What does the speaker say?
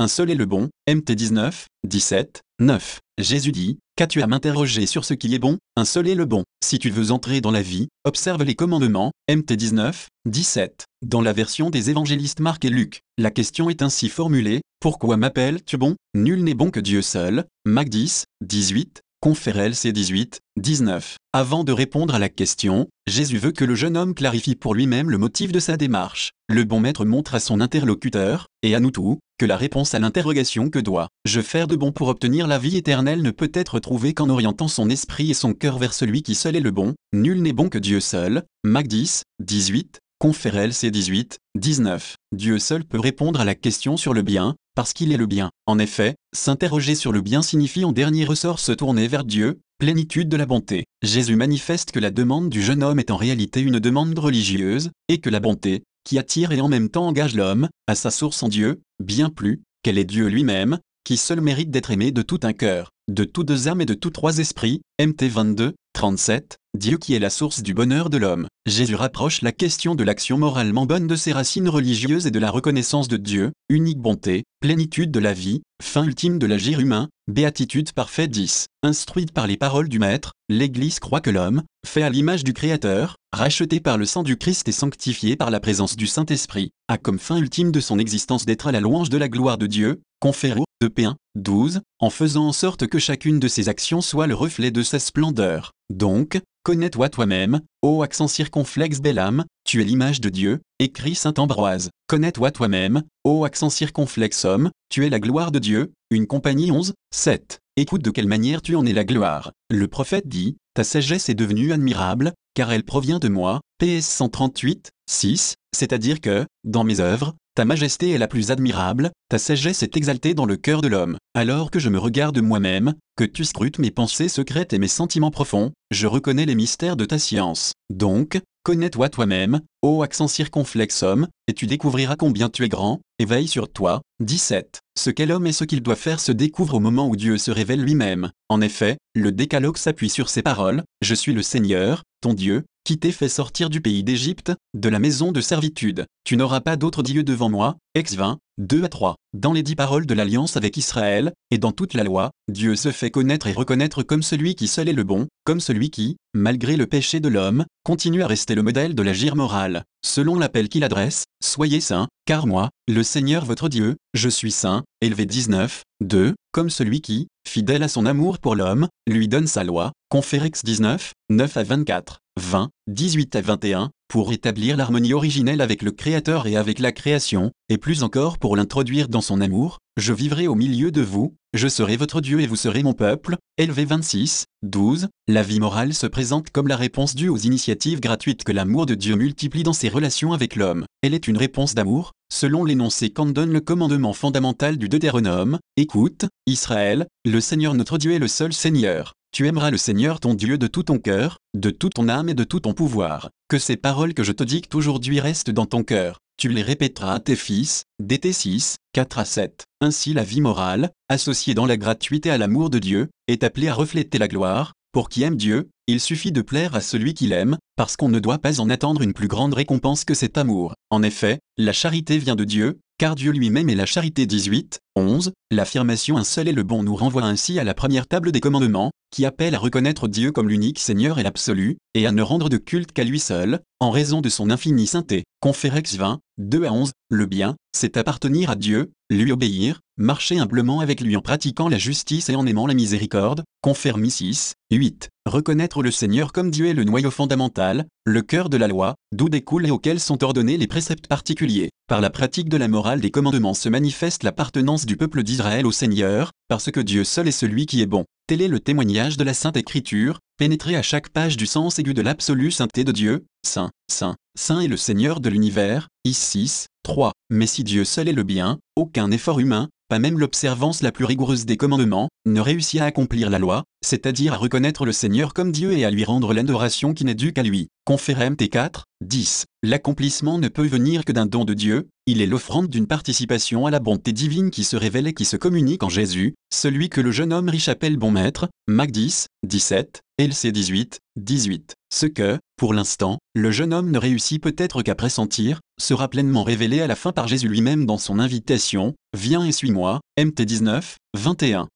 un seul est le bon. MT 19, 17, 9. Jésus dit, Qu'as-tu à m'interroger sur ce qui est bon? Un seul est le bon. Si tu veux entrer dans la vie, observe les commandements. MT 19, 17. Dans la version des évangélistes Marc et Luc, la question est ainsi formulée Pourquoi m'appelles-tu bon? Nul n'est bon que Dieu seul. Mac 10, 18. Conférel C 18, 19. Avant de répondre à la question, Jésus veut que le jeune homme clarifie pour lui-même le motif de sa démarche. Le bon maître montre à son interlocuteur, et à nous tous, que la réponse à l'interrogation que dois-je faire de bon pour obtenir la vie éternelle ne peut être trouvée qu'en orientant son esprit et son cœur vers celui qui seul est le bon. Nul n'est bon que Dieu seul. Mac 10, 18. Conférel C18, 19. Dieu seul peut répondre à la question sur le bien, parce qu'il est le bien. En effet, s'interroger sur le bien signifie en dernier ressort se tourner vers Dieu, plénitude de la bonté. Jésus manifeste que la demande du jeune homme est en réalité une demande religieuse, et que la bonté, qui attire et en même temps engage l'homme, a sa source en Dieu, bien plus, qu'elle est Dieu lui-même, qui seul mérite d'être aimé de tout un cœur, de toutes deux âmes et de tous trois esprits. MT 22, 37, Dieu qui est la source du bonheur de l'homme. Jésus rapproche la question de l'action moralement bonne de ses racines religieuses et de la reconnaissance de Dieu, unique bonté, plénitude de la vie, fin ultime de l'agir humain, béatitude parfaite 10. Instruite par les paroles du Maître, l'Église croit que l'homme, fait à l'image du Créateur, racheté par le sang du Christ et sanctifié par la présence du Saint-Esprit, a comme fin ultime de son existence d'être à la louange de la gloire de Dieu, conféré de P1, 12, en faisant en sorte que chacune de ses actions soit le reflet de sa splendeur. Donc, connais-toi toi-même, ô accent circonflexe belle âme, tu es l'image de Dieu, écrit saint Ambroise. Connais-toi toi-même, ô accent circonflexe homme, tu es la gloire de Dieu, une compagnie 11, 7. Écoute de quelle manière tu en es la gloire. Le prophète dit, ta sagesse est devenue admirable, car elle provient de moi, PS 138, 6, c'est-à-dire que, dans mes œuvres, ta majesté est la plus admirable, ta sagesse est exaltée dans le cœur de l'homme. Alors que je me regarde moi-même, que tu scrutes mes pensées secrètes et mes sentiments profonds, je reconnais les mystères de ta science. Donc, connais-toi toi-même, ô accent circonflexe homme, et tu découvriras combien tu es grand, et veille sur toi. 17. Ce qu'est l'homme et ce qu'il doit faire se découvre au moment où Dieu se révèle lui-même. En effet, le décalogue s'appuie sur ces paroles, Je suis le Seigneur, ton Dieu, qui t'ai fait sortir du pays d'Égypte, de la maison de servitude. Tu n'auras pas d'autre Dieu devant moi. Ex 20, 2 à 3. Dans les dix paroles de l'alliance avec Israël, et dans toute la loi, Dieu se fait connaître et reconnaître comme celui qui seul est le bon, comme celui qui, malgré le péché de l'homme, continue à rester le modèle de l'agir moral. Selon l'appel qu'il adresse, Soyez saints, car moi, le Seigneur votre Dieu, je suis saint. Élevé 19, 2, comme celui qui, fidèle à son amour pour l'homme, lui donne sa loi. Conférex 19, 9 à 24. 20, 18 à 21, pour établir l'harmonie originelle avec le Créateur et avec la création, et plus encore pour l'introduire dans son amour, je vivrai au milieu de vous, je serai votre Dieu et vous serez mon peuple. Élevé 26, 12, la vie morale se présente comme la réponse due aux initiatives gratuites que l'amour de Dieu multiplie dans ses relations avec l'homme. Elle est une réponse d'amour, selon l'énoncé qu'en donne le commandement fondamental du Deutéronome, Écoute, Israël, le Seigneur notre Dieu est le seul Seigneur. Tu aimeras le Seigneur ton Dieu de tout ton cœur, de toute ton âme et de tout ton pouvoir. Que ces paroles que je te dicte aujourd'hui restent dans ton cœur. Tu les répéteras à tes fils, DT 6, 4 à 7. Ainsi la vie morale, associée dans la gratuité à l'amour de Dieu, est appelée à refléter la gloire. Pour qui aime Dieu, il suffit de plaire à celui qu'il aime, parce qu'on ne doit pas en attendre une plus grande récompense que cet amour. En effet, la charité vient de Dieu, car Dieu lui-même est la charité 18, 11, l'affirmation un seul est le bon nous renvoie ainsi à la première table des commandements, qui appelle à reconnaître Dieu comme l'unique Seigneur et l'absolu, et à ne rendre de culte qu'à lui seul, en raison de son infinie sainteté. Conférex 20, 2 à 11, le bien, c'est appartenir à Dieu, lui obéir, marcher humblement avec lui en pratiquant la justice et en aimant la miséricorde. Confirmi 6, 8. Reconnaître le Seigneur comme Dieu est le noyau fondamental, le cœur de la loi, d'où découlent et auquel sont ordonnés les préceptes particuliers. Par la pratique de la morale des commandements se manifeste l'appartenance du peuple d'Israël au Seigneur, parce que Dieu seul est celui qui est bon. Tel est le témoignage de la Sainte Écriture, pénétré à chaque page du sens aigu de l'absolue sainteté de Dieu, Saint, Saint, Saint est le Seigneur de l'univers, Ici 6, 3. Mais si Dieu seul est le bien, aucun effort humain, même l'observance la plus rigoureuse des commandements, ne réussit à accomplir la loi, c'est-à-dire à reconnaître le Seigneur comme Dieu et à lui rendre l'adoration qui n'est due qu'à lui. Conférem T4, 10. L'accomplissement ne peut venir que d'un don de Dieu, il est l'offrande d'une participation à la bonté divine qui se révèle et qui se communique en Jésus, celui que le jeune homme riche appelle bon maître, Mac 10, 17, LC 18, 18. Ce que, pour l'instant, le jeune homme ne réussit peut-être qu'à pressentir, sera pleinement révélé à la fin par Jésus lui-même dans son invitation, Viens et suis-moi, MT 19, 21.